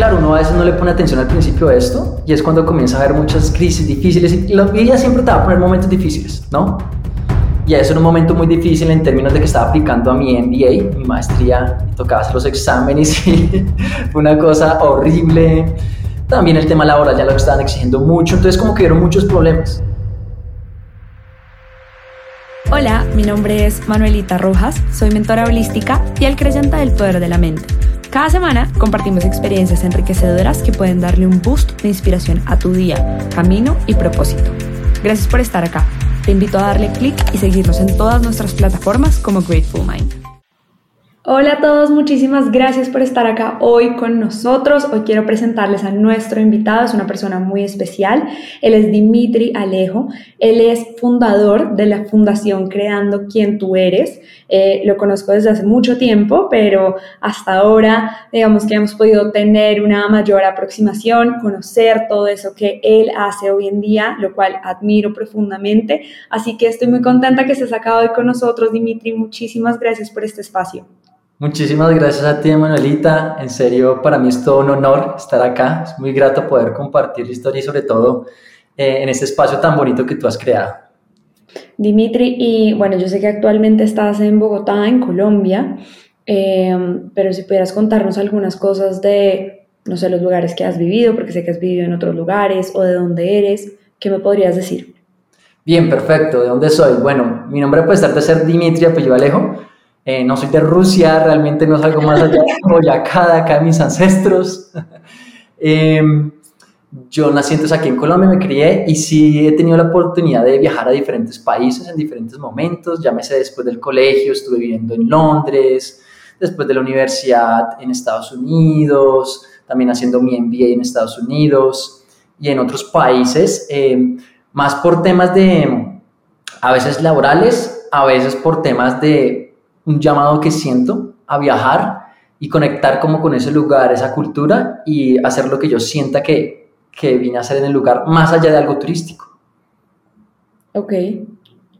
claro, uno a veces no le pone atención al principio de esto y es cuando comienza a haber muchas crisis difíciles y la vida siempre te va a poner momentos difíciles, ¿no? Y eso en un momento muy difícil en términos de que estaba aplicando a mi MBA, mi maestría, tocaba hacer los exámenes y fue una cosa horrible. También el tema laboral ya lo estaban exigiendo mucho, entonces como que hubieron muchos problemas. Hola, mi nombre es Manuelita Rojas, soy mentora holística y el creyente del poder de la mente. Cada semana compartimos experiencias enriquecedoras que pueden darle un boost de inspiración a tu día, camino y propósito. Gracias por estar acá. Te invito a darle clic y seguirnos en todas nuestras plataformas como Grateful Mind. Hola a todos, muchísimas gracias por estar acá hoy con nosotros. Hoy quiero presentarles a nuestro invitado, es una persona muy especial. Él es Dimitri Alejo, él es fundador de la Fundación Creando Quien Tú Eres. Eh, lo conozco desde hace mucho tiempo, pero hasta ahora digamos que hemos podido tener una mayor aproximación, conocer todo eso que él hace hoy en día, lo cual admiro profundamente. Así que estoy muy contenta que estés acá hoy con nosotros, Dimitri. Muchísimas gracias por este espacio. Muchísimas gracias a ti, Manuelita. En serio, para mí es todo un honor estar acá. Es muy grato poder compartir la historia y sobre todo eh, en este espacio tan bonito que tú has creado. Dimitri, y bueno, yo sé que actualmente estás en Bogotá, en Colombia, eh, pero si pudieras contarnos algunas cosas de, no sé, los lugares que has vivido, porque sé que has vivido en otros lugares o de dónde eres, ¿qué me podrías decir? Bien, perfecto. ¿De dónde soy? Bueno, mi nombre puede estar de ser Dimitri Apellido Alejo. Eh, no soy de Rusia, realmente no es algo más allá de Boyacá, de acá de mis ancestros. Em, yo nací entonces aquí en Colombia, me crié y sí he tenido la oportunidad de viajar a diferentes países en diferentes momentos. Llámese después del colegio, estuve viviendo en Londres, después de la universidad en Estados Unidos, también haciendo mi MBA en Estados Unidos y en otros países, em, más por temas de, a veces laborales, a veces por temas de un llamado que siento a viajar y conectar como con ese lugar, esa cultura y hacer lo que yo sienta que, que vine a hacer en el lugar, más allá de algo turístico. Ok.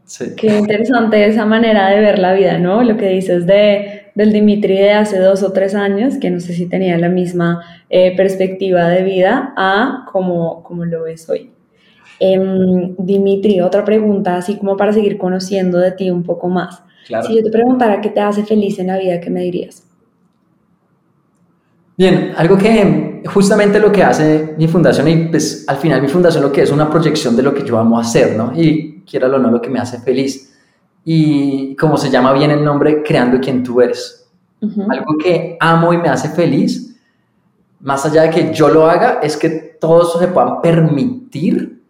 Sí. Qué interesante esa manera de ver la vida, ¿no? Lo que dices de, del Dimitri de hace dos o tres años, que no sé si tenía la misma eh, perspectiva de vida a como, como lo ves hoy. Em, Dimitri, otra pregunta, así como para seguir conociendo de ti un poco más. Si yo te preguntara qué te hace feliz en la vida, ¿qué me dirías? Bien, algo que justamente lo que hace mi fundación y pues al final mi fundación lo que es una proyección de lo que yo amo hacer, ¿no? Y quiera o no, lo que me hace feliz. Y como se llama bien el nombre, creando quien tú eres. Algo que amo y me hace feliz, más allá de que yo lo haga, es que todos se puedan permitir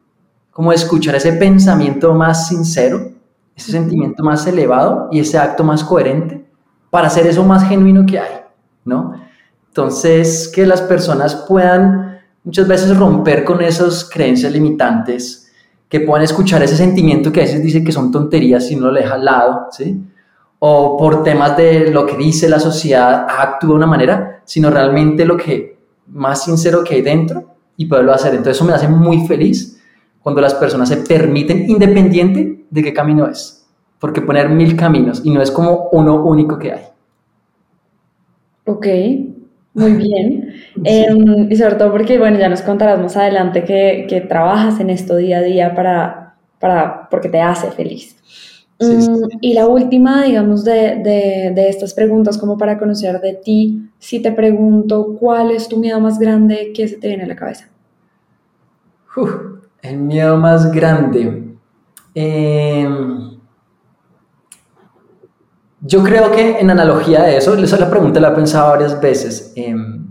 como escuchar ese pensamiento más sincero ese sentimiento más elevado y ese acto más coherente para hacer eso más genuino que hay, ¿no? Entonces, que las personas puedan muchas veces romper con esas creencias limitantes, que puedan escuchar ese sentimiento que a veces dice que son tonterías si no lo deja al lado, ¿sí? O por temas de lo que dice la sociedad, actúa de una manera, sino realmente lo que más sincero que hay dentro y poderlo hacer. Entonces, eso me hace muy feliz cuando las personas se permiten, independiente de qué camino es, porque poner mil caminos y no es como uno único que hay. Ok, muy bien. Em, y sobre todo porque, bueno, ya nos contarás más adelante que, que trabajas en esto día a día para, para, porque te hace feliz. Mm, y la última, digamos, de, de, de, estas preguntas, como para conocer de ti, si te pregunto, ¿cuál es tu miedo más grande que se te viene a la cabeza? El miedo más grande. Em, yo creo que en analogía de eso, esa la pregunta la he pensado varias veces. Em,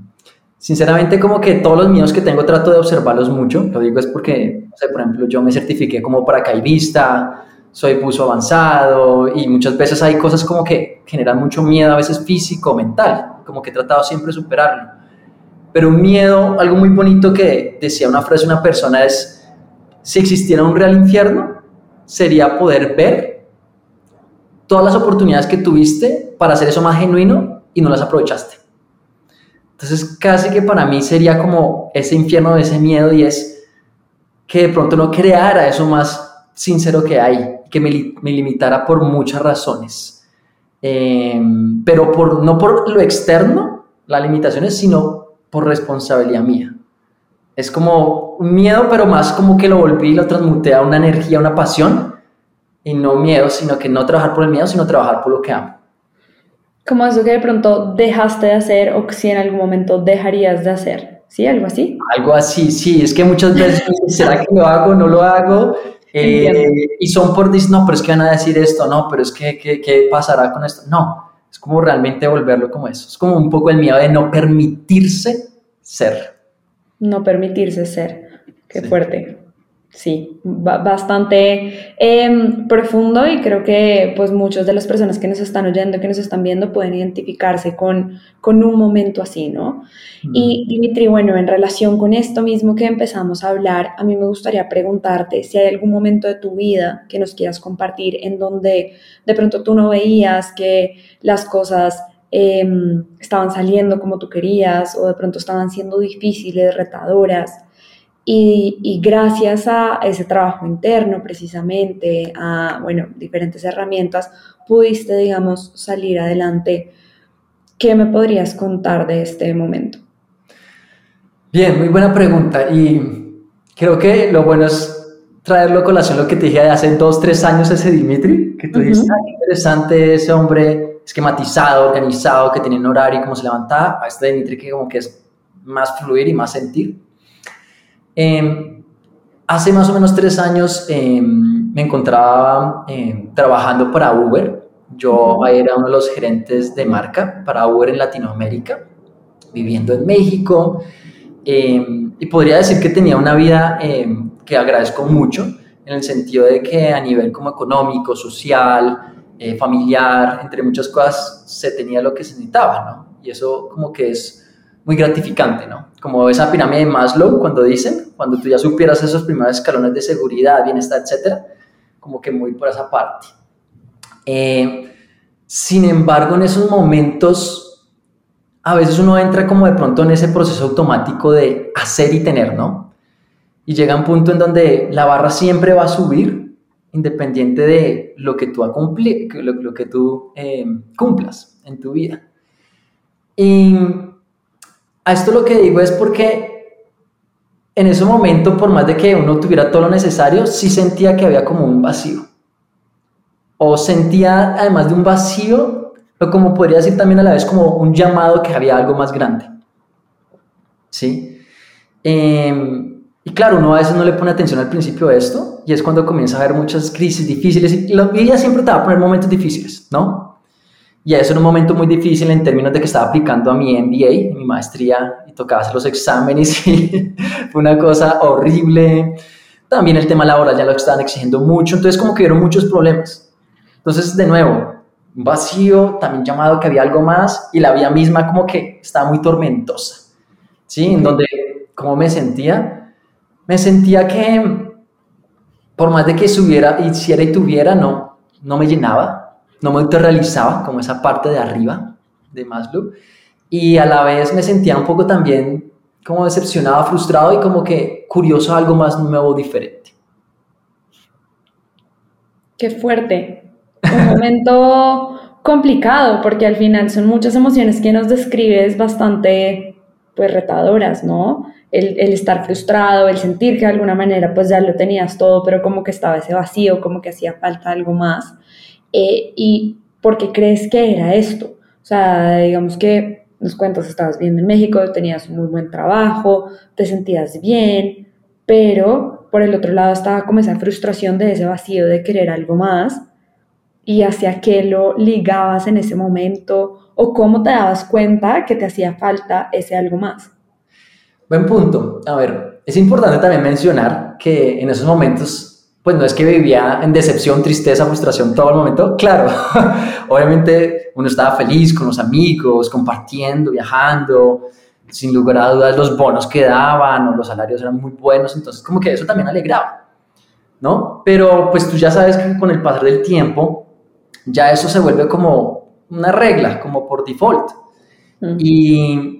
sinceramente, como que todos los miedos que tengo trato de observarlos mucho. Lo digo es porque, por ejemplo, yo me certifiqué como paracaidista, soy buzo avanzado y muchas veces hay cosas como que generan mucho miedo, a veces físico, mental, como que he tratado siempre de superarlo. Pero un miedo, algo muy bonito que decía una frase una persona es si existiera un real infierno, sería poder ver todas las oportunidades que tuviste para hacer eso más genuino y no las aprovechaste. Entonces, casi que para mí sería como ese infierno de ese miedo y es que de pronto no creara eso más sincero que hay, que me, limitara por muchas razones. Em, pero por, no por lo externo, las limitaciones, sino por responsabilidad mía. Es como un miedo, pero más como que lo volví y lo transmuté a una energía, una pasión, y no miedo, sino que no trabajar por el miedo, sino trabajar por lo que amo. Como eso que de pronto dejaste de hacer o que si en algún momento dejarías de hacer, ¿sí? Algo así. Algo así, sí, es que muchas veces, ¿será que lo hago, no lo hago? Eh, y son por decir, no, pero es que van a decir esto, no, pero es que, ¿qué pasará con esto? No, es como realmente volverlo como eso. Es como un poco el miedo de no permitirse ser. No permitirse ser. Qué fuerte. Sí, bastante em, profundo y creo que pues muchas de las personas que nos están oyendo, que nos están viendo, pueden identificarse con, con un momento así, ¿no? Mm. Y Dimitri, bueno, en relación con esto mismo que empezamos a hablar, a mí me gustaría preguntarte si hay algún momento de tu vida que nos quieras compartir en donde de pronto tú no veías que las cosas em, estaban saliendo como tú querías o de pronto estaban siendo difíciles, retadoras y, gracias a ese trabajo interno, precisamente, a, bueno, diferentes herramientas, pudiste, digamos, salir adelante. ¿Qué me podrías contar de este momento? Bien, muy buena pregunta. Y creo que lo bueno es traerlo a colación lo que te dije hace dos, tres años ese Dimitri, que tú dijiste, ah, interesante ese hombre esquematizado, organizado, que tenía un horario y cómo se levantaba, a este Dimitri que como que es más fluir y más sentir. Em, hace más o menos tres años em, me encontraba em, trabajando para Uber. Yo era uno de los gerentes de marca para Uber en Latinoamérica, viviendo en México. y podría decir que tenía una vida que agradezco mucho, en el sentido de que a nivel como económico, social, eh, familiar, entre muchas cosas, se tenía lo que se necesitaba, ¿no? Y eso como que es muy gratificante, ¿no? Como esa pirámide de Maslow, cuando dicen, cuando tú ya supieras esos primeros escalones de seguridad, bienestar, etcétera, como que muy por esa parte. Eh, sin embargo, en esos momentos, a veces uno entra como de pronto en ese proceso automático de hacer y tener, ¿no? Y llega un punto en donde la barra siempre va a subir, independiente de lo que tú, lo, lo eh, cumplas en tu vida. Y a esto lo que digo es porque en ese momento, por más de que uno tuviera todo lo necesario, sí sentía que había como un vacío. O sentía, además de un vacío, o como podría decir también a la vez como un llamado que había algo más grande. ¿Sí? Em, y claro, uno a veces no le pone atención al principio de esto, y es cuando comienza a haber muchas crisis difíciles, y la vida siempre te va a poner momentos difíciles, ¿no? Y eso en un momento muy difícil en términos de que estaba aplicando a mi MBA, mi maestría, y tocaba hacer los exámenes y fue una cosa horrible. También el tema laboral ya lo estaban exigiendo mucho, entonces como que hubieron muchos problemas. Entonces, de nuevo, vacío, también llamado que había algo más y la vida misma como que estaba muy tormentosa. ¿Sí? En donde, ¿cómo me sentía? Me sentía que por más de que subiera, hiciera y tuviera, no, no me llenaba no me autorrealizaba como esa parte de arriba de Maslow y a la vez me sentía un poco también como decepcionado, frustrado y como que curioso algo más nuevo, diferente. Qué fuerte. Un momento complicado porque al final son muchas emociones que nos describes bastante pues retadoras, ¿no? El, el, estar frustrado, el sentir que de alguna manera pues ya lo tenías todo, pero como que estaba ese vacío, como que hacía falta algo más. Eh, y por qué crees que era esto. O sea, digamos que nos cuentas, estabas viendo en México, tenías un muy buen trabajo, te sentías bien, pero por el otro lado estaba como esa frustración de ese vacío de querer algo más y hacia qué lo ligabas en ese momento o cómo te dabas cuenta que te hacía falta ese algo más. Buen punto. A ver, es importante también mencionar que en esos momentos pues no es que vivía en decepción, tristeza, frustración todo el momento. Claro, obviamente uno estaba feliz con los amigos, compartiendo, viajando, sin lugar a dudas los bonos que daban o los salarios eran muy buenos, entonces como que eso también alegraba, ¿no? Pero pues tú ya sabes que con el pasar del tiempo ya eso se vuelve como una regla, como por default. Mm. Y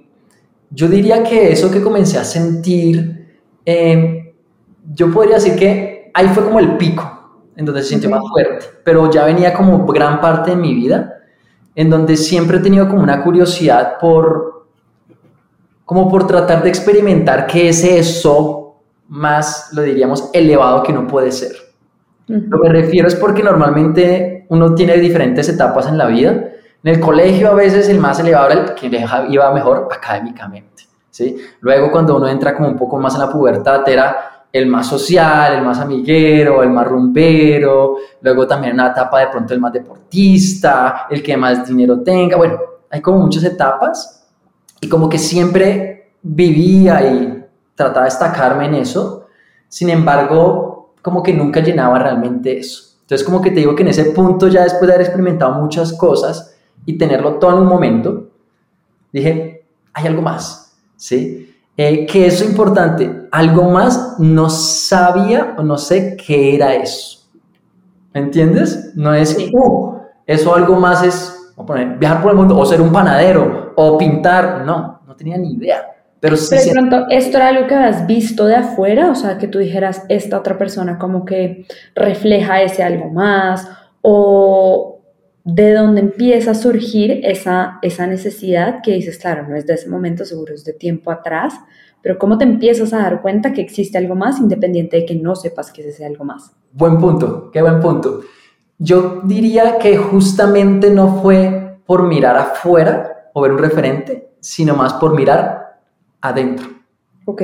yo diría que eso que comencé a sentir, eh, yo podría decir que ahí fue como el pico, en donde se sintió más fuerte, pero ya venía como gran parte de mi vida, en donde siempre he tenido como una curiosidad por como por tratar de experimentar qué es eso más, lo diríamos, elevado que uno puede ser. Lo que me refiero es porque normalmente uno tiene diferentes etapas en la vida. En el colegio a veces el más elevado era el que iba mejor académicamente. ¿sí? Luego cuando uno entra como un poco más en la pubertad era el más social, el más amiguero, el más rumbero, luego también una etapa de pronto el más deportista, el que más dinero tenga, bueno, hay como muchas etapas y como que siempre vivía y trataba de destacarme en eso, sin embargo, como que nunca llenaba realmente eso. Entonces, como que te digo que en ese punto, ya después de haber experimentado muchas cosas y tenerlo todo en un momento, dije, hay algo más, ¿sí? Eh, que eso es importante, algo más, no sabía o no sé qué era eso. ¿Me entiendes? No es, uh, eso algo más es viajar por el mundo o ser un panadero o pintar, no, no tenía ni idea. Pero, sí de pronto, ¿esto era algo que habías visto de afuera? O sea, que tú dijeras, esta otra persona como que refleja ese algo más, o de dónde empieza a surgir esa, esa necesidad que dices, claro, no es de ese momento, seguro es de tiempo atrás, pero ¿cómo te empiezas a dar cuenta que existe algo más independiente de que no sepas que es ese algo más? Buen punto, qué buen punto. Yo diría que justamente no fue por mirar afuera o ver un referente, sino más por mirar adentro. Ok.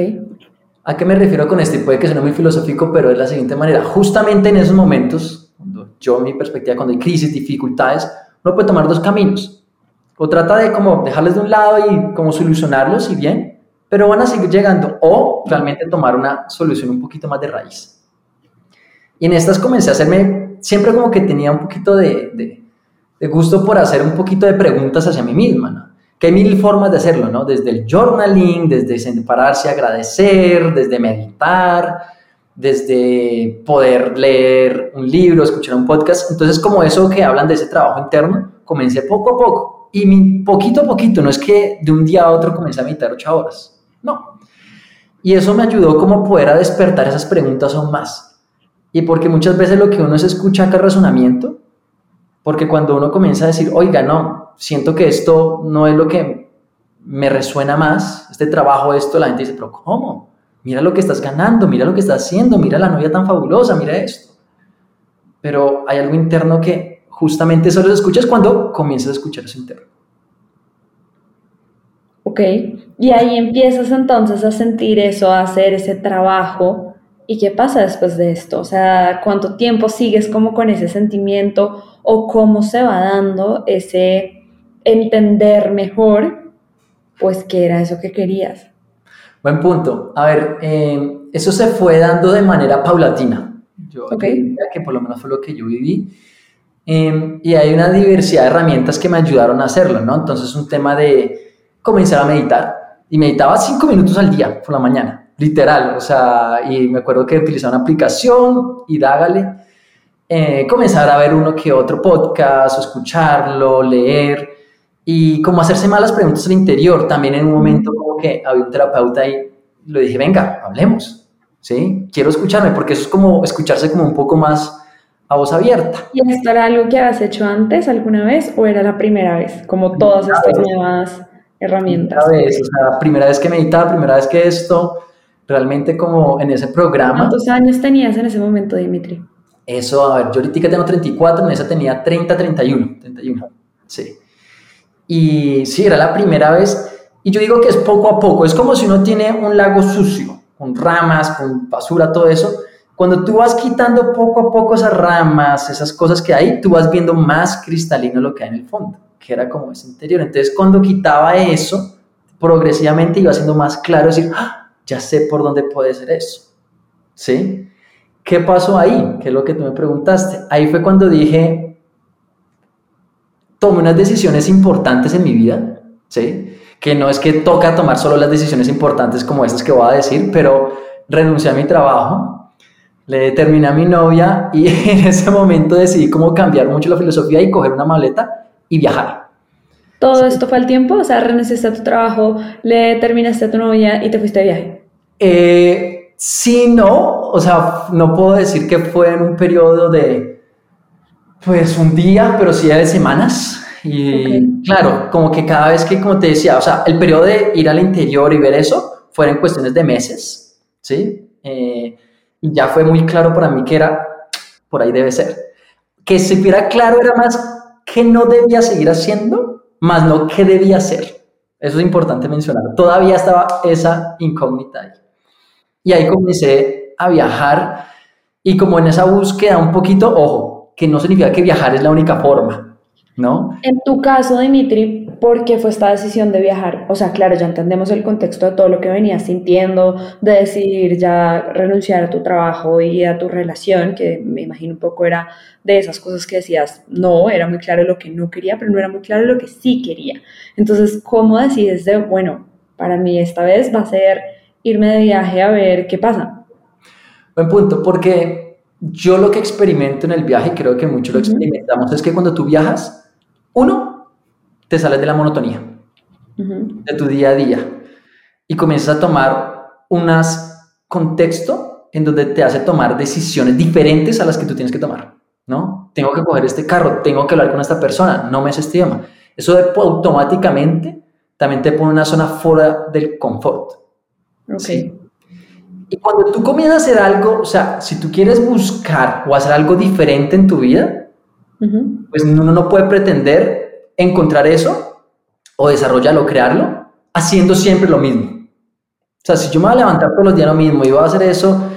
¿A qué me refiero con esto? Y puede que suene muy filosófico, pero es la siguiente manera. Justamente en esos momentos, cuando yo, mi perspectiva, cuando hay crisis, dificultades, uno puede tomar dos caminos. O trata de como dejarles de un lado y como solucionarlos y bien, pero van a seguir llegando. O realmente tomar una solución un poquito más de raíz. Y en estas comencé a hacerme siempre como que tenía un poquito de, de, gusto por hacer un poquito de preguntas hacia mí misma, ¿no? Que hay mil formas de hacerlo, ¿no? Desde el journaling, desde pararse a agradecer, desde meditar, desde poder leer un libro, escuchar un podcast. Entonces, como eso que hablan de ese trabajo interno, comencé poco a poco. Y poquito a poquito, no es que de un día a otro comencé a meditar ocho horas, no. Y eso me ayudó como poder despertar esas preguntas aún más y porque muchas veces lo que uno se escucha acá razonamiento, porque cuando uno comienza a decir, oiga, no, siento que esto no es lo que me resuena más, este trabajo, esto, la gente dice, pero ¿cómo? Mira lo que estás ganando, mira lo que estás haciendo, mira la novia tan fabulosa, mira esto. Pero hay algo interno que justamente solo lo escuchas cuando comienzas a escuchar eso interno. Ok, y ahí empiezas entonces a sentir eso, a hacer ese trabajo ¿Y qué pasa después de esto? O sea, ¿cuánto tiempo sigues como con ese sentimiento o cómo se va dando ese entender mejor, pues, qué era eso que querías? Buen punto. A ver, eh, eso se fue dando de manera paulatina. Yo okay. que por lo menos fue lo que yo viví. Eh, y hay una diversidad de herramientas que me ayudaron a hacerlo, ¿no? Entonces, un tema de comenzar a meditar. Y meditaba cinco minutos al día por la mañana literal, o sea, y me acuerdo que utilizaba una aplicación y dágale, eh, comenzar a ver uno que otro podcast, escucharlo, leer y como hacerse malas preguntas al interior. También en un momento como que había un terapeuta y le dije, venga, hablemos, ¿sí? Quiero escucharme porque eso es como escucharse como un poco más a voz abierta. ¿Y esto era algo que has hecho antes alguna vez o era la primera vez? Como todas estas nuevas herramientas. Primera vez, o sea, primera vez que meditaba, primera vez que esto, realmente como en ese programa. ¿Cuántos años tenías en ese momento, Dimitri? Eso, a ver, yo ahorita tengo 34, en esa tenía 30, 31, 31, sí. Y sí, era la primera vez, y yo digo que es poco a poco, es como si uno tiene un lago sucio, con ramas, con basura, todo eso. Cuando tú vas quitando poco a poco esas ramas, esas cosas que hay, tú vas viendo más cristalino lo que hay en el fondo, que era como ese interior. Entonces, cuando quitaba eso, progresivamente iba siendo más claro, decir, ¡Ah! ya sé por dónde puede ser eso. ¿Sí? ¿Qué pasó ahí? ¿Qué es lo que tú me preguntaste? Ahí fue cuando dije, tomé unas decisiones importantes en mi vida, ¿sí? Que no es que toca tomar solo las decisiones importantes como esas que voy a decir, pero renuncié a mi trabajo, le terminé a mi novia y en ese momento decidí cómo cambiar mucho la filosofía y coger una maleta y viajar. ¿Todo esto fue el tiempo? O sea, renunciaste a tu trabajo, le terminaste a tu novia y te fuiste de viaje. Eh, sí, no, o sea, no puedo decir que fue en un periodo de, pues un día, pero sí de semanas. Y claro, como que cada vez que, como te decía, o sea, el periodo de ir al interior y ver eso fueron cuestiones de meses, ¿sí? Eh, y ya fue muy claro para mí que era, por ahí debe ser. Que si hubiera claro era más que no debía seguir haciendo, más no que debía hacer. Eso es importante mencionar. Todavía estaba esa incógnita ahí. Y ahí comencé a viajar y como en esa búsqueda un poquito, ojo, que no significa que viajar es la única forma, ¿no? En tu caso, Dimitri, ¿por qué fue esta decisión de viajar? O sea, claro, ya entendemos el contexto de todo lo que venías sintiendo, de decidir ya renunciar a tu trabajo y a tu relación, que me imagino un poco era de esas cosas que decías, no, era muy claro lo que no quería, pero no era muy claro lo que sí quería. Entonces, ¿cómo decides de, bueno, para mí esta vez va a ser irme de viaje a ver qué pasa? Buen punto, porque yo lo que experimento en el viaje, creo que muchos lo experimentamos, es que cuando tú viajas, uno, te sales de la monotonía de tu día a día y comienzas a tomar un contexto en donde te hace tomar decisiones diferentes a las que tú tienes que tomar, ¿no? Tengo que coger este carro, tengo que hablar con esta persona, no me es este idioma. Eso automáticamente también te pone una zona fuera del confort. Okay. Y cuando tú comienzas a hacer algo, o sea, si tú quieres buscar o hacer algo diferente en tu vida, pues uno no puede pretender encontrar eso o desarrollarlo, crearlo, haciendo siempre lo mismo. O sea, si yo me voy a levantar todos los días lo mismo y voy a hacer eso,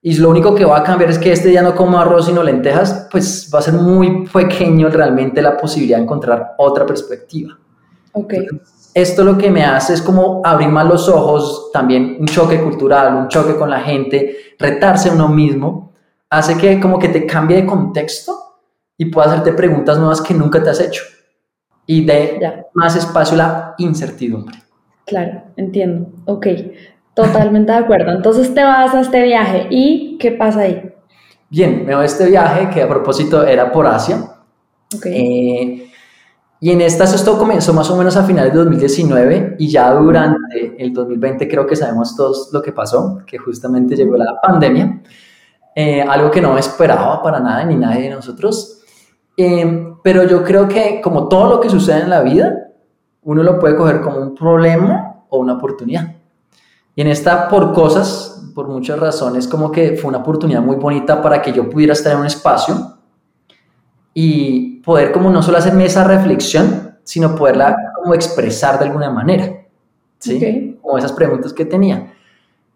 y lo único que va a cambiar es que este día no como arroz sino lentejas, pues va a ser muy pequeño realmente la posibilidad de encontrar otra perspectiva. Ok esto lo que me hace es como abrir más los ojos, también un choque cultural, un choque con la gente, retarse a uno mismo, hace que como que te cambie de contexto y pueda hacerte preguntas nuevas que nunca te has hecho y de más espacio a la incertidumbre. Claro, entiendo. Ok, totalmente de acuerdo. Entonces te vas a este viaje y ¿qué pasa ahí? Bien, me voy a este viaje que a propósito era por Asia. Okay. Eh, y en estas esto comenzó más o menos a finales de 2019 y ya durante el 2020 creo que sabemos todos lo que pasó, que justamente llegó la pandemia, eh, algo que no esperaba para nada ni nadie de nosotros. Eh, pero yo creo que como todo lo que sucede en la vida, uno lo puede coger como un problema o una oportunidad. Y en esta, por cosas, por muchas razones, como que fue una oportunidad muy bonita para que yo pudiera estar en un espacio y poder como no solo hacerme esa reflexión, sino poderla como expresar de alguna manera, ¿sí? Como esas preguntas que tenía.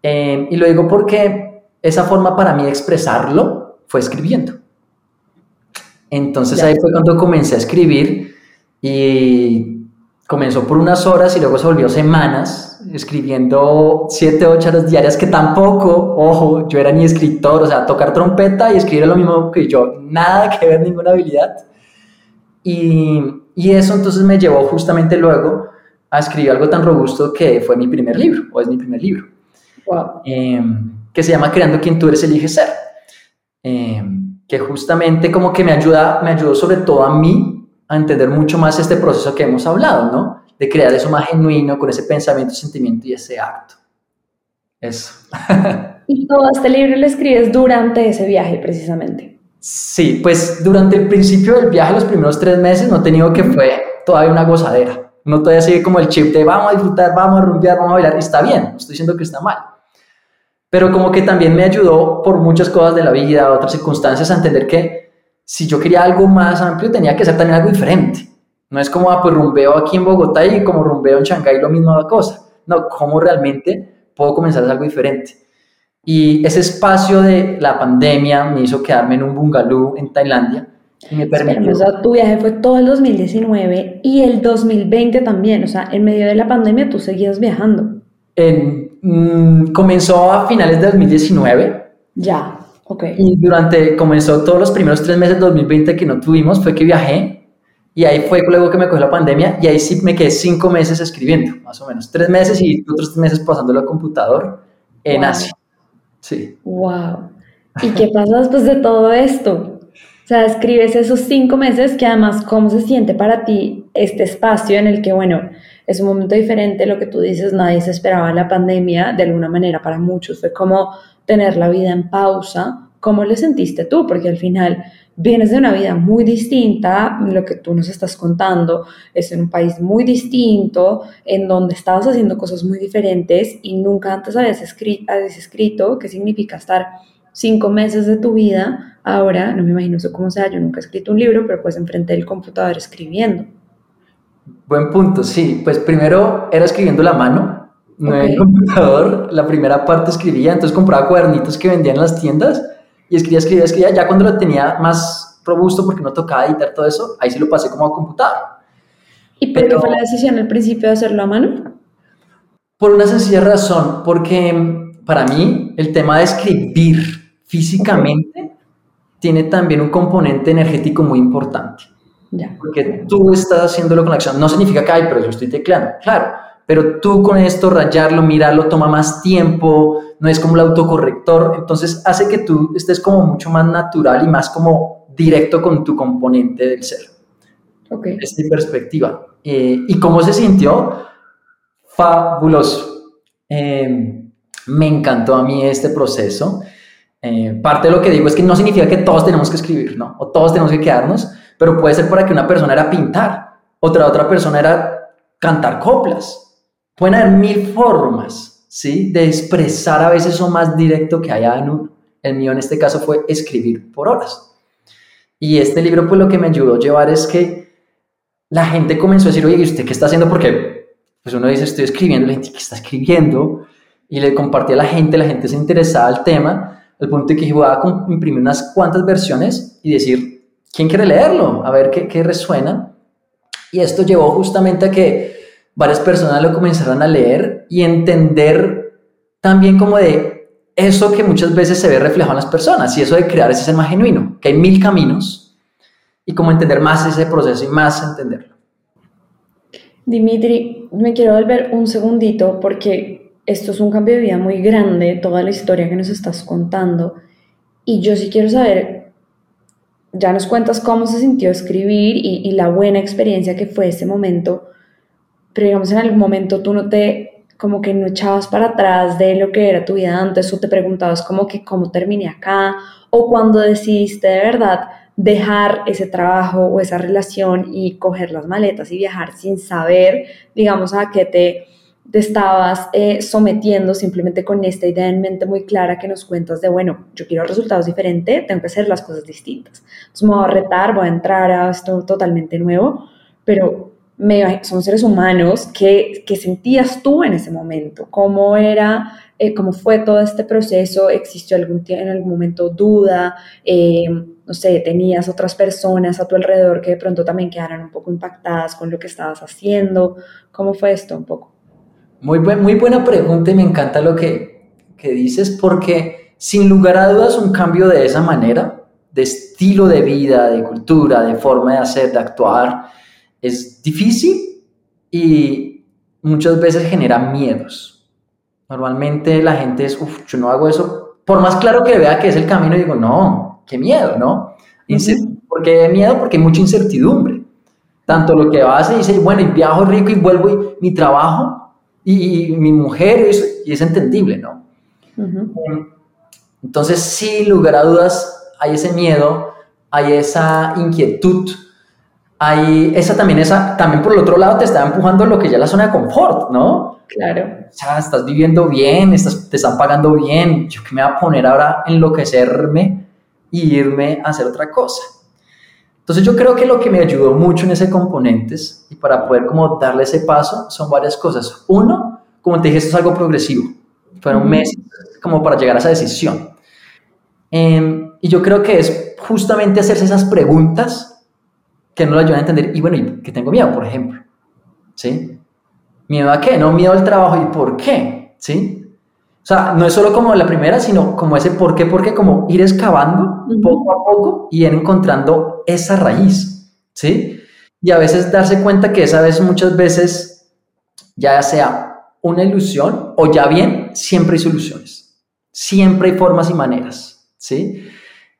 Eh, y lo digo porque esa forma para mí de expresarlo fue escribiendo. Entonces ahí fue cuando comencé a escribir y comenzó por unas horas y luego se volvió semanas escribiendo siete, ocho horas diarias que tampoco, ojo, yo era ni escritor, o sea, tocar trompeta y escribir lo mismo que yo, nada que ver, ninguna habilidad. Y, y eso entonces me llevó justamente luego a escribir algo tan robusto que fue mi primer libro, o es mi primer libro, em, que se llama Creando quien tú eres, elige ser, em, que justamente como que me ayuda, me ayudó sobre todo a mí a entender mucho más este proceso que hemos hablado, ¿no? De crear eso más genuino con ese pensamiento, sentimiento y ese acto. Eso. y todo este libro lo escribes durante ese viaje, precisamente. Sí, pues durante el principio del viaje, los primeros tres meses, no he tenido que fue todavía una gozadera. No todavía sigue como el chip de vamos a disfrutar, vamos a rumbear, vamos a bailar. Y está bien, no estoy diciendo que está mal. Pero como que también me ayudó por muchas cosas de la vida, otras circunstancias, a entender que si yo quería algo más amplio, tenía que ser también algo diferente. No es como, ah, pues rumbeo aquí en Bogotá y como rumbeo en Shanghái, lo mismo cosa. No, cómo realmente puedo comenzar a hacer algo diferente. Y ese espacio de la pandemia me hizo quedarme en un bungalow en Tailandia y me permitió... o sea, tu viaje fue todo el 2019 y el 2020 también, o sea, en medio de la pandemia tú seguías viajando. En, mm, comenzó a finales de 2019. Ya, ok. Y durante, comenzó todos los primeros tres meses de 2020 que no tuvimos, fue que viajé y ahí fue luego que me cogió la pandemia y ahí sí me quedé cinco meses escribiendo, más o menos. Tres meses y otros tres meses pasándolo al computador en Asia. Sí. Wow. ¿Y qué pasa después de todo esto? O sea, escribes esos cinco meses que además, ¿cómo se siente para ti este espacio en el que, bueno, es un momento diferente, lo que tú dices, nadie se esperaba la pandemia, de alguna manera para muchos fue como tener la vida en pausa. ¿Cómo le sentiste tú? Porque al final vienes de una vida muy distinta, lo que tú nos estás contando es en un país muy distinto, en donde estabas haciendo cosas muy diferentes y nunca antes habías escrito, habías escrito qué significa estar cinco meses de tu vida. Ahora, no me imagino eso cómo sea, yo nunca he escrito un libro, pero pues enfrente del computador escribiendo. Buen punto, sí. Pues primero era escribiendo la mano, no en el computador. La primera parte escribía, entonces compraba cuadernitos que vendían en las tiendas y escribía, escribía, escribía. Ya cuando lo tenía más robusto, porque no tocaba editar todo eso, ahí sí lo pasé como a computador. ¿Y por qué fue la decisión al principio de hacerlo a mano? Por una sencilla razón, porque para mí el tema de escribir físicamente tiene también un componente energético muy importante. Ya. Porque tú estás haciéndolo con la acción. No significa que, ay, pero yo estoy tecleando. Claro, pero tú con esto, rayarlo, mirarlo, toma más tiempo, no es como el autocorrector, entonces hace que tú estés como mucho más natural y más como directo con tu componente del ser. Ok. Es mi perspectiva. Eh, ¿Y cómo se sintió? Fabuloso. Eh, me encantó a mí este proceso. Eh, parte de lo que digo es que no significa que todos tenemos que escribir, ¿no? O todos tenemos que quedarnos, pero puede ser para que una persona era pintar, otra otra persona era cantar coplas, Pueden haber mil formas, ¿sí? De expresar a veces eso más directo que haya en uno. El mío en este caso fue escribir por horas. Y este libro, pues lo que me ayudó a llevar es que la gente comenzó a decir, oye, ¿y usted qué está haciendo? Porque pues uno dice, estoy escribiendo, la gente, ¿qué está escribiendo? Y le compartí a la gente, la gente se interesaba al tema, al punto de que voy a imprimir unas cuantas versiones y decir, ¿quién quiere leerlo? A ver qué, qué resuena. Y esto llevó justamente a que varias personas lo comenzaron a leer y entender también como de eso que muchas veces se ve reflejado en las personas y eso de crear ese ser más genuino, que hay mil caminos y como entender más ese proceso y más entenderlo. Dimitri, me quiero volver un segundito porque esto es un cambio de vida muy grande, toda la historia que nos estás contando. Y yo sí quiero saber, ya nos cuentas cómo se sintió escribir y, la buena experiencia que fue ese momento, pero digamos en algún momento tú no te, como que no echabas para atrás de lo que era tu vida antes o te preguntabas como que cómo terminé acá o cuando decidiste de verdad dejar ese trabajo o esa relación y coger las maletas y viajar sin saber, digamos, a qué te, te estabas eh, sometiendo simplemente con esta idea en mente muy clara que nos cuentas de, bueno, yo quiero resultados diferentes, tengo que hacer las cosas distintas. Entonces me voy a retar, voy a entrar a esto totalmente nuevo, pero son seres humanos, ¿qué, sentías tú en ese momento? ¿Cómo era, eh, cómo fue todo este proceso? ¿Existió algún, en algún momento duda? Eh, no sé, tenías otras personas a tu alrededor que de pronto también quedaran un poco impactadas con lo que estabas haciendo. ¿Cómo fue esto un poco? Muy, muy buena pregunta y me encanta lo que, que dices porque sin lugar a dudas un cambio de esa manera, de estilo de vida, de cultura, de forma de hacer, de actuar, es difícil y muchas veces genera miedos. Normalmente la gente es, uff, yo no hago eso. Por más claro que vea que es el camino, digo, no, qué miedo, ¿no? ¿Por qué miedo? Porque hay mucha incertidumbre. Tanto lo que hace, dice, bueno, y viajo rico y vuelvo y mi trabajo y, mi mujer, y es entendible, ¿no? Entonces, sin lugar a dudas, hay ese miedo, hay esa inquietud hay esa también, esa, también por el otro lado te está empujando lo que ya es la zona de confort, ¿no? Claro. O sea, estás viviendo bien, estás, te están pagando bien, yo que me voy a poner ahora a enloquecerme y irme a hacer otra cosa. Entonces yo creo que lo que me ayudó mucho en ese componentes para poder como darle ese paso son varias cosas. Uno, como te dije, esto es algo progresivo. Fueron meses como para llegar a esa decisión. Em, y yo creo que es justamente hacerse esas preguntas que no lo ayudan a entender. Y bueno, ¿y que tengo miedo, por ejemplo? ¿Sí? ¿Miedo a qué? No miedo al trabajo. ¿Y por qué? ¿Sí? O sea, no es solo como la primera, sino como ese por qué, porque como ir excavando poco a poco y ir encontrando esa raíz, ¿sí? Y a veces darse cuenta que esa vez muchas veces, ya sea una ilusión o ya bien, siempre hay soluciones. Siempre hay formas y maneras, ¿sí?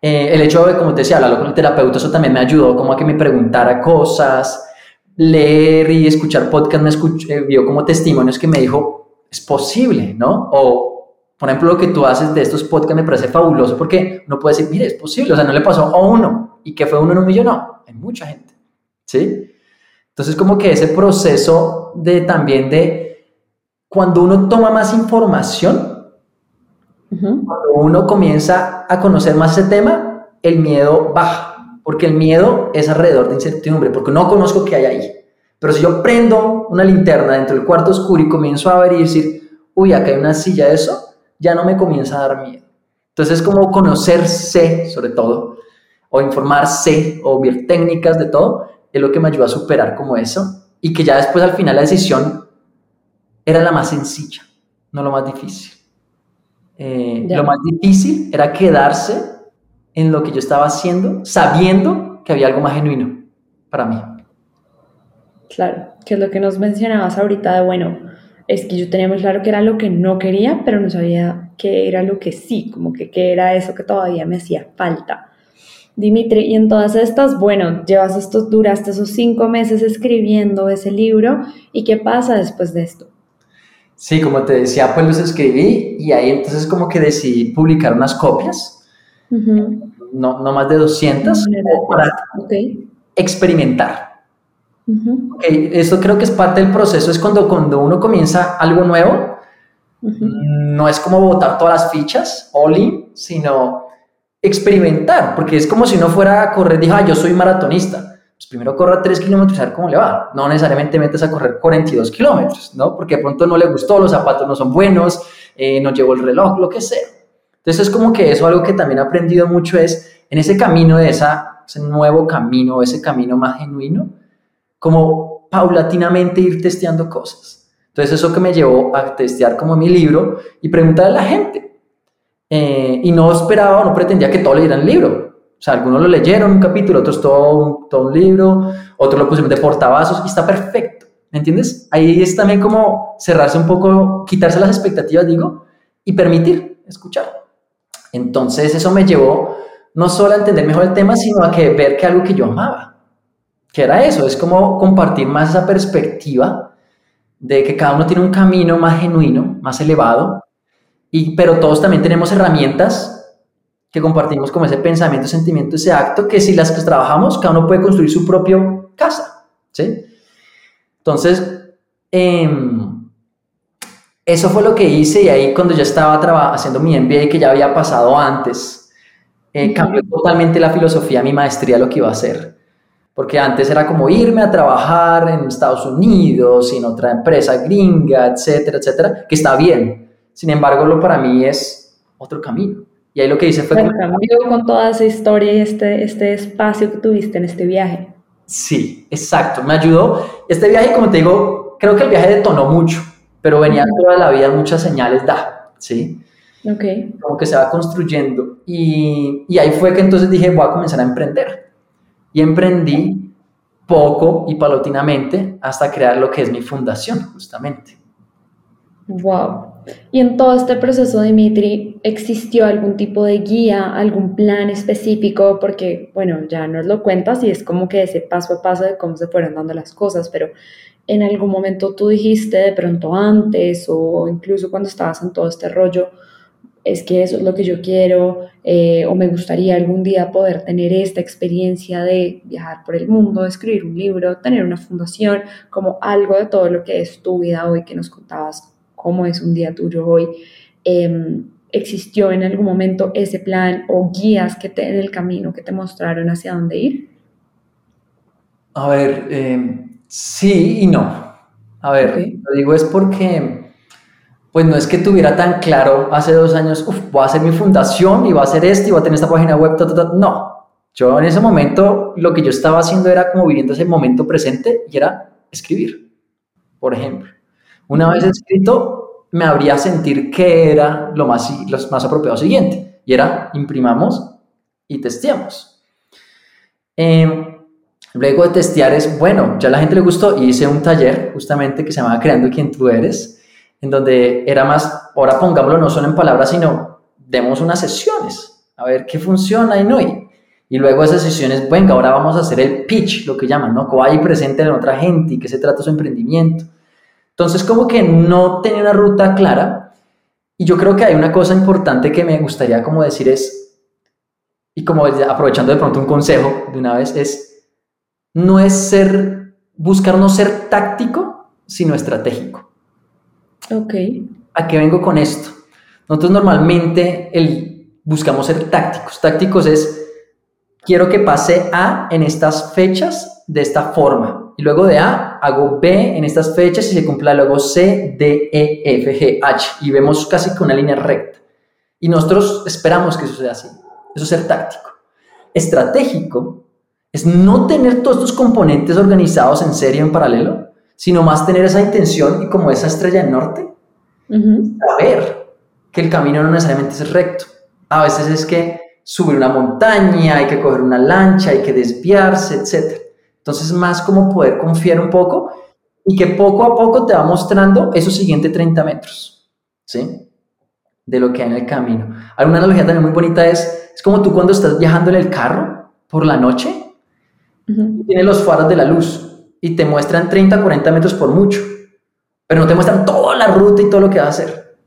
Eh, el hecho de, como te decía, hablarlo con el terapeuta, eso también me ayudó como a que me preguntara cosas, leer y escuchar podcast, me escuché, eh, vio como testimonios que me dijo, es posible, ¿no? O, por ejemplo, lo que tú haces de estos podcasts me parece fabuloso porque uno puede decir, mire, es posible, o sea, no le pasó a uno ¿Y que fue uno en un millón? No, hay mucha gente. ¿Sí? Entonces como que ese proceso de también de cuando uno toma más información, cuando uno comienza a conocer más ese tema, el miedo baja, porque el miedo es alrededor de incertidumbre, porque no conozco qué hay ahí. Pero si yo prendo una linterna dentro del cuarto oscuro y comienzo a ver y decir, uy, acá hay una silla, eso, ya no me comienza a dar miedo. Entonces es como conocerse, sobre todo, o informarse, o ver técnicas de todo, es lo que me ayudó a superar como eso, y que ya después al final la decisión era la más sencilla, no lo más difícil. Eh, lo más difícil era quedarse en lo que yo estaba haciendo, sabiendo que había algo más genuino para mí. Claro, que es lo que nos mencionabas ahorita de, bueno, es que yo tenía muy claro que era lo que no quería, pero no sabía qué era lo que sí, como que qué era eso que todavía me hacía falta. Dimitri, y en todas estas, bueno, llevas estos, duraste esos cinco meses escribiendo ese libro, ¿y qué pasa después de esto? Sí, como te decía, pues los escribí y ahí entonces como que decidí publicar unas copias, no, no, más de 200, para experimentar. Esto creo que es parte del proceso, es cuando, cuando uno comienza algo nuevo, no es como botar todas las fichas, all in, sino experimentar, porque es como si uno fuera a correr, dijo, ah, yo soy maratonista. Pues primero corra 3 kilómetros a ver cómo le va. No necesariamente metes a correr 42 kilómetros, ¿no? Porque de pronto no le gustó, los zapatos no son buenos, eh, no llevó el reloj, lo que sea. Entonces es como que eso algo que también he aprendido mucho es en ese camino de esa, ese nuevo camino, ese camino más genuino, como paulatinamente ir testeando cosas. Entonces eso que me llevó a testear como mi libro y preguntar a la gente. Eh, y no esperaba no pretendía que todos leyeran el libro. O sea, algunos lo leyeron un capítulo, otros todo un, todo un libro, otros lo pusieron de portavasos y está perfecto. ¿Me entiendes? Ahí es también como cerrarse un poco, quitarse las expectativas, digo, y permitir escuchar. Entonces eso me llevó no solo a entender mejor el tema, sino a que ver que algo que yo amaba que era eso, es como compartir más esa perspectiva de que cada uno tiene un camino más genuino, más elevado, y, pero todos también tenemos herramientas que compartimos como ese pensamiento, sentimiento, ese acto, que si las que trabajamos, cada uno puede construir su propio casa, ¿sí? Entonces, em, eso fue lo que hice y ahí cuando ya estaba haciendo mi MBA, que ya había pasado antes, eh, cambió totalmente la filosofía, mi maestría, lo que iba a hacer porque antes era como irme a trabajar en Estados Unidos, en otra empresa gringa, etcétera, etcétera, que está bien. Sin embargo, lo para mí es otro camino. Y ahí lo que hice fue... El cambio con toda esa historia y este, este espacio que tuviste en este viaje. Sí, exacto, me ayudó. Este viaje, como te digo, creo que el viaje detonó mucho, pero venía toda la vida muchas señales da, ¿sí? Ok. Como que se va construyendo. Y, y ahí fue que entonces dije, voy a comenzar a emprender y emprendí poco y palotinamente hasta crear lo que es mi fundación, justamente. Wow. Y en todo este proceso, Dimitri, ¿existió algún tipo de guía, algún plan específico? Porque, bueno, ya nos lo cuentas y es como que ese paso a paso de cómo se fueron dando las cosas, pero en algún momento tú dijiste de pronto antes o incluso cuando estabas en todo este rollo, es que eso es lo que yo quiero eh, o me gustaría algún día poder tener esta experiencia de viajar por el mundo, escribir un libro, tener una fundación, como algo de todo lo que es tu vida hoy que nos contabas, cómo es un día tuyo hoy. Em, ¿Existió en algún momento ese plan o guías que te, en el camino que te mostraron hacia dónde ir? A ver, em, sí y no. A ver, lo digo es porque pues no es que tuviera tan claro hace dos años, uff, voy a hacer mi fundación y voy a hacer esto y voy a tener esta página web, no. Yo en ese momento lo que yo estaba haciendo era como viviendo ese momento presente y era escribir, por ejemplo. Una vez escrito, me habría sentir que era lo más, apropiado siguiente y era imprimamos y testeamos. Em, luego de testear es, bueno, ya la gente le gustó y hice un taller justamente que se llamaba Creando quien tú eres en donde era más, ahora pongámoslo no solo en palabras, sino demos unas sesiones, a ver qué funciona y no. Y, y luego esas sesiones, venga, ahora vamos a hacer el pitch, lo que llaman, ¿no? hay presente en otra gente y que se trata su emprendimiento. Entonces, como que no tenía una ruta clara. Y yo creo que hay una cosa importante que me gustaría como decir es, y como aprovechando de pronto un consejo de una vez, es no es ser, buscar no ser táctico, sino estratégico. Ok. ¿A qué vengo con esto? Nosotros normalmente el, buscamos ser tácticos. Tácticos es, quiero que pase A en estas fechas de esta forma. Y luego de A hago B en estas fechas y se cumpla luego C, D, E, F, G, H. Y vemos casi que una línea recta. Y nosotros esperamos que eso sea así. Eso es ser táctico. Estratégico es no tener todos estos componentes organizados en serie en paralelo, sino más tener esa intención y como esa estrella del norte, saber que el camino no necesariamente es recto. A veces es que subir una montaña, hay que coger una lancha, hay que desviarse, etc. Entonces, más como poder confiar un poco y que poco a poco te va mostrando esos siguientes 30 metros, ¿sí? de lo que hay en el camino. Alguna analogía también muy bonita es, es como tú cuando estás viajando en el carro por la noche, tienes los faros de la luz y te muestran 30, 40 metros por mucho, pero no te muestran toda la ruta y todo lo que vas a hacer.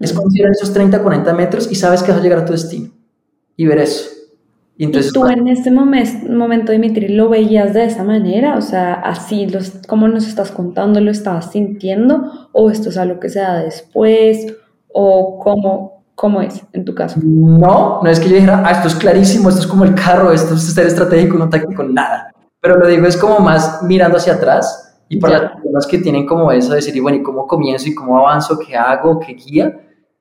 Es considerar esos 30, 40 metros y sabes que vas a llegar a tu destino y ver eso. Y, entonces, tú en este momento, Dimitri, lo veías de esa manera? O sea, así, los, como nos estás contando, lo estabas sintiendo? ¿O esto es algo que se da después? ¿O cómo, cómo es en tu caso? No, no es que yo dijera, ah, esto es clarísimo, esto es como el carro, esto es ser estratégico, no táctico, nada. Pero lo digo es como más mirando hacia atrás y para las personas que tienen como eso de decir, y bueno, ¿y cómo comienzo y cómo avanzo? ¿Qué hago? ¿Qué guía?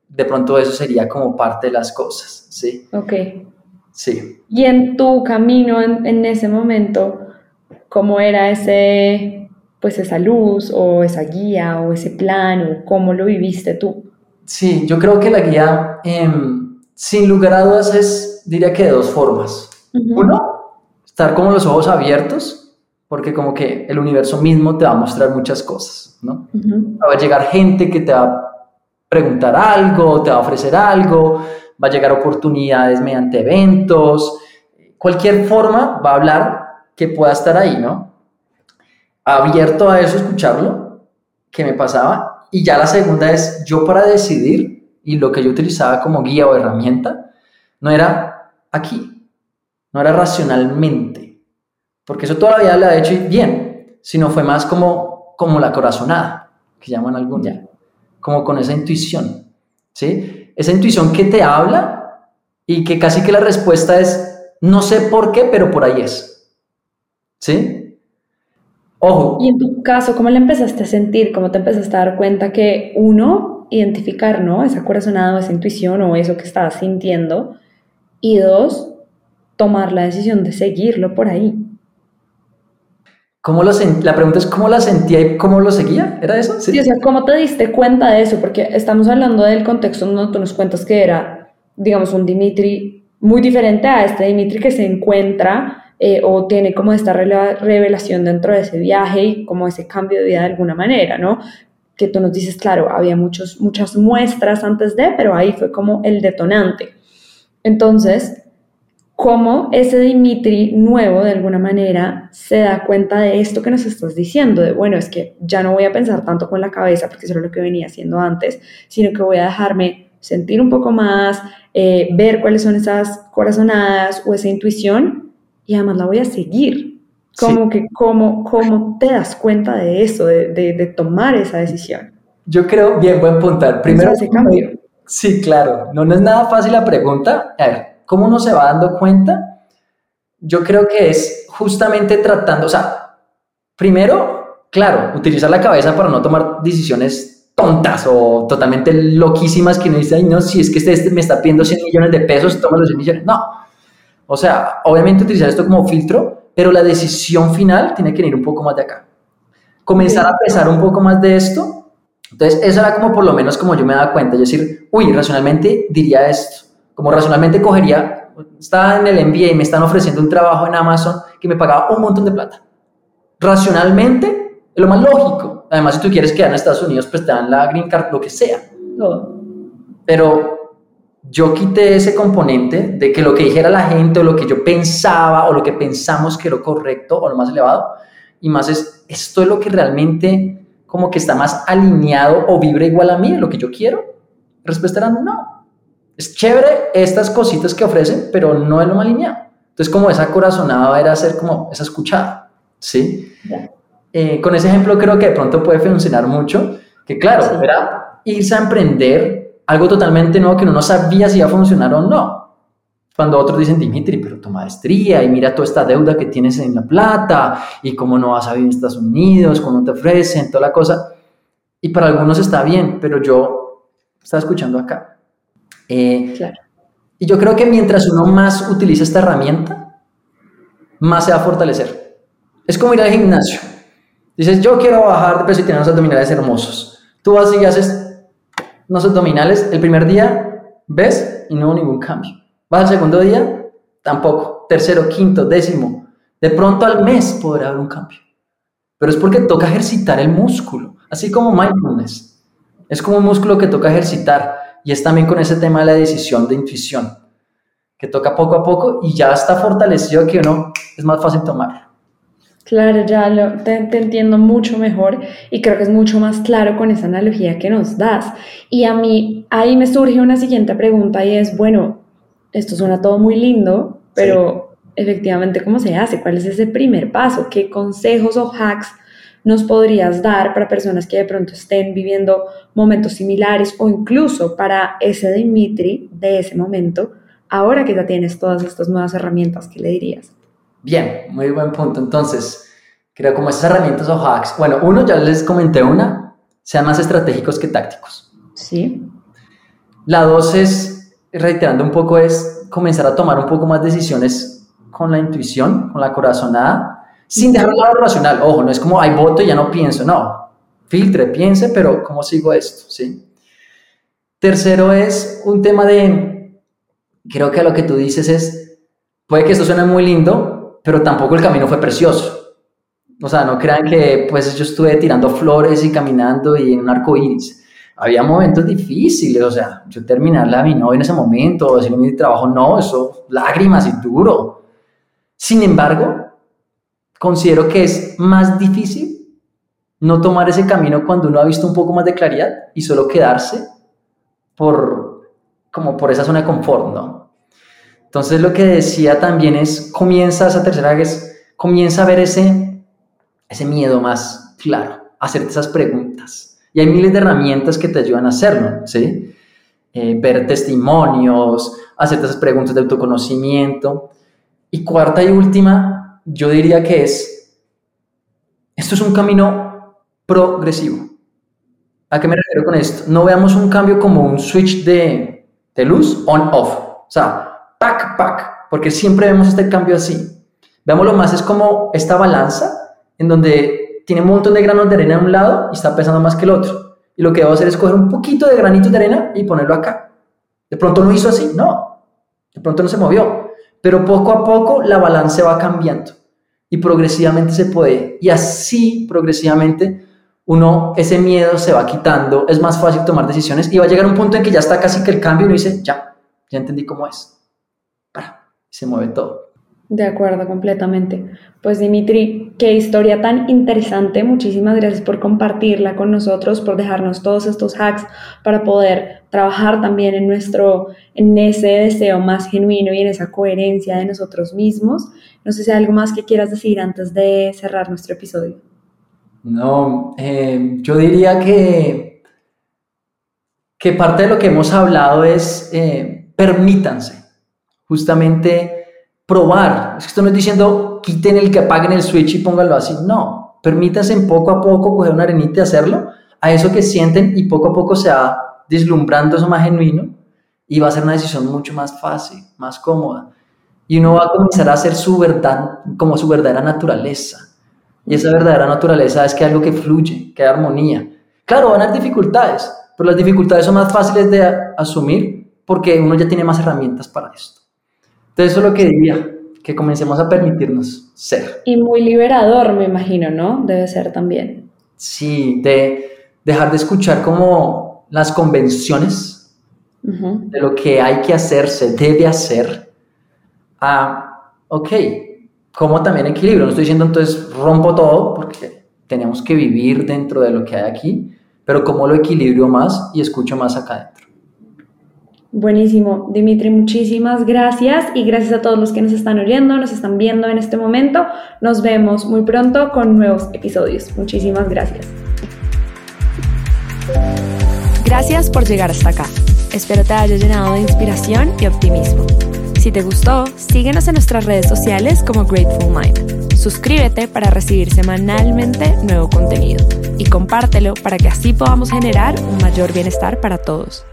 De pronto eso sería como parte de las cosas, ¿sí? Ok. Sí. Y en tu camino en, en ese momento, ¿cómo era ese, pues esa luz o esa guía o ese plan o cómo lo viviste tú? Sí, yo creo que la guía, em, sin lugar a dudas, es, diría que de dos formas. Uno, estar como los ojos abiertos, porque como que el universo mismo te va a mostrar muchas cosas, ¿no? Va a llegar gente que te va a preguntar algo, te va a ofrecer algo, va a llegar oportunidades mediante eventos, cualquier forma va a hablar que pueda estar ahí, ¿no? Abierto a eso, escucharlo, que me pasaba, y ya la segunda es yo para decidir, y lo que yo utilizaba como guía o herramienta, no era aquí, no era racionalmente, porque eso toda la vida lo ha hecho bien, sino fue más como, como la corazonada, que llaman algún ya, como con esa intuición, ¿sí? Esa intuición que te habla y que casi que la respuesta es, no sé por qué, pero por ahí es, ¿sí? Ojo. Y en tu caso, ¿cómo le empezaste a sentir? ¿Cómo te empezaste a dar cuenta que uno, identificar, ¿no? Esa corazonada, esa intuición o eso que estabas sintiendo. Y dos, tomar la decisión de seguirlo por ahí. ¿Cómo lo la pregunta es cómo la sentía y cómo lo seguía, ¿era eso? Sí. o sea, ¿cómo te diste cuenta de eso? Porque estamos hablando del contexto donde tú nos cuentas que era, digamos, un Dimitri muy diferente a este Dimitri que se encuentra eh, o tiene como esta revelación dentro de ese viaje y como ese cambio de vida de alguna manera, ¿no? Que tú nos dices, claro, había muchos, muchas muestras antes de, pero ahí fue como el detonante. Entonces, cómo ese Dimitri nuevo de alguna manera se da cuenta de esto que nos estás diciendo, de bueno, es que ya no voy a pensar tanto con la cabeza, porque eso era lo que venía haciendo antes, sino que voy a dejarme sentir un poco más, eh, ver cuáles son esas corazonadas o esa intuición y además la voy a seguir. Como que, ¿cómo, ¿cómo te das cuenta de eso, de, de, tomar esa decisión? Yo creo, bien, buen puntar. Primero, ese cambio. Sí, claro. No, no es nada fácil la pregunta. A ver, ¿cómo uno se va dando cuenta? Yo creo que es justamente tratando, o sea, primero, claro, utilizar la cabeza para no tomar decisiones tontas o totalmente loquísimas que uno dice, ay, no, si es que este, este me está pidiendo 100 millones de pesos, toma los 100 millones. No, o sea, obviamente utilizar esto como filtro, pero la decisión final tiene que ir un poco más de acá. Comenzar a pesar un poco más de esto. Entonces, eso era como por lo menos como yo me daba cuenta. Yo decir, uy, racionalmente diría esto. Como racionalmente cogería, estaba en el MBA y me están ofreciendo un trabajo en Amazon que me pagaba un montón de plata. Racionalmente, es lo más lógico. Además, si tú quieres quedar en Estados Unidos, pues te dan la green card, lo que sea. Pero yo quité ese componente de que lo que dijera la gente o lo que yo pensaba o lo que pensamos que era correcto o lo más elevado, y más es, esto es lo que realmente como que está más alineado o vibra igual a mí, lo que yo quiero. La respuesta era no. Es chévere estas cositas que ofrecen, pero no es lo más. Entonces, como esa corazonada era hacer como esa escuchada, ¿sí? Eh, con ese ejemplo creo que de pronto puede funcionar mucho, que claro, era irse a emprender algo totalmente nuevo que uno no sabía si iba a funcionar o no. Cuando otros dicen, Dimitri, pero tu maestría y mira toda esta deuda que tienes en La Plata y cómo no vas a vivir en Estados Unidos, cómo te ofrecen, toda la cosa. Y para algunos está bien, pero yo estaba escuchando acá. Eh, claro. Y yo creo que mientras uno más utiliza esta herramienta, más se va a fortalecer. Es como ir al gimnasio. Dices, yo quiero bajar de peso y tener unos abdominales hermosos. Tú vas y haces unos abdominales. El primer día ves y no hubo ningún cambio. Vas al segundo día, tampoco. Tercero, quinto, décimo. De pronto al mes podrá haber un cambio. Pero es porque toca ejercitar el músculo, así como mindfulness. Es como un músculo que toca ejercitar y es también con ese tema de la decisión de intuición, que toca poco a poco y ya está fortalecido que uno es más fácil tomar. Claro, ya lo, te, entiendo mucho mejor y creo que es mucho más claro con esa analogía que nos das. Y a mí ahí me surge una siguiente pregunta y es, bueno, esto suena todo muy lindo, pero efectivamente, ¿cómo se hace? ¿Cuál es ese primer paso? ¿Qué consejos o hacks nos podrías dar para personas que de pronto estén viviendo momentos similares o incluso para ese Dimitri de ese momento, ahora que ya tienes todas estas nuevas herramientas, ¿qué le dirías? Bien, muy buen punto. Entonces, creo como esas herramientas o hacks, bueno, uno ya les comenté una, sean más estratégicos que tácticos. Sí. La dos es, reiterando un poco, es comenzar a tomar un poco más decisiones con la intuición, con la corazonada, sin dejar un lado racional. Ojo, no es como, hay voto y ya no pienso, no. Filtre, piense, pero ¿cómo sigo esto? ¿Sí? Tercero es un tema de, creo que lo que tú dices es, puede que esto suene muy lindo, pero tampoco el camino fue precioso. O sea, no crean que pues yo estuve tirando flores y caminando y en un arco iris. Había momentos difíciles, o sea, yo terminarla a mi novia en ese momento, decirle mi trabajo, no, eso, lágrimas y duro. Sin embargo, considero que es más difícil no tomar ese camino cuando uno ha visto un poco más de claridad y solo quedarse por, como por esa zona de confort, ¿no? Entonces lo que decía también es, comienza esa tercera vez, comienza a ver ese, ese miedo más claro, hacerte esas preguntas. Y hay miles de herramientas que te ayudan a hacerlo, ¿sí? Eh, ver testimonios, hacerte esas preguntas de autoconocimiento. Y cuarta y última, yo diría que es, esto es un camino progresivo. ¿A qué me refiero con esto? No veamos un cambio como un switch de, de luz on-off. O sea, pack, pack, porque siempre vemos este cambio así. Veámoslo más, es como esta balanza en donde tiene un montón de granos de arena a un lado y está pesando más que el otro. Y lo que debo hacer es coger un poquito de granito de arena y ponerlo acá. De pronto no hizo así, no. De pronto no se movió. Pero poco a poco la balanza va cambiando y progresivamente se puede. Y así progresivamente uno, ese miedo se va quitando, es más fácil tomar decisiones y va a llegar un punto en que ya está casi que el cambio y uno dice, ya, ya entendí cómo es. se mueve todo. De acuerdo, completamente. Pues Dimitri, qué historia tan interesante. Muchísimas gracias por compartirla con nosotros, por dejarnos todos estos hacks para poder trabajar también en nuestro, en ese deseo más genuino y en esa coherencia de nosotros mismos. No sé si hay algo más que quieras decir antes de cerrar nuestro episodio. No, eh, yo diría que, que parte de lo que hemos hablado es eh, permítanse justamente probar. Es que esto no es diciendo quiten el que apaguen el switch y pónganlo así. No, permítanse poco a poco coger una arenita y hacerlo a eso que sienten y poco a poco se va deslumbrando eso más genuino y va a ser una decisión mucho más fácil, más cómoda. Y uno va a comenzar a hacer su verdad, como su verdadera naturaleza. Y esa verdadera naturaleza es que algo que fluye, que hay armonía. Claro, van a haber dificultades, pero las dificultades son más fáciles de asumir porque uno ya tiene más herramientas para esto. Entonces eso es lo que diría, que comencemos a permitirnos ser. Y muy liberador, me imagino, ¿no? Debe ser también. Sí, de dejar de escuchar como las convenciones de lo que hay que hacer, se debe hacer, a, ok, como también equilibrio. No estoy diciendo entonces rompo todo, porque tenemos que vivir dentro de lo que hay aquí, pero cómo lo equilibrio más y escucho más acá adentro. Buenísimo, Dimitri, muchísimas gracias y gracias a todos los que nos están oyendo, nos están viendo en este momento. Nos vemos muy pronto con nuevos episodios. Muchísimas gracias. Gracias por llegar hasta acá. Espero te haya llenado de inspiración y optimismo. Si te gustó, síguenos en nuestras redes sociales como Grateful Mind. Suscríbete para recibir semanalmente nuevo contenido y compártelo para que así podamos generar un mayor bienestar para todos.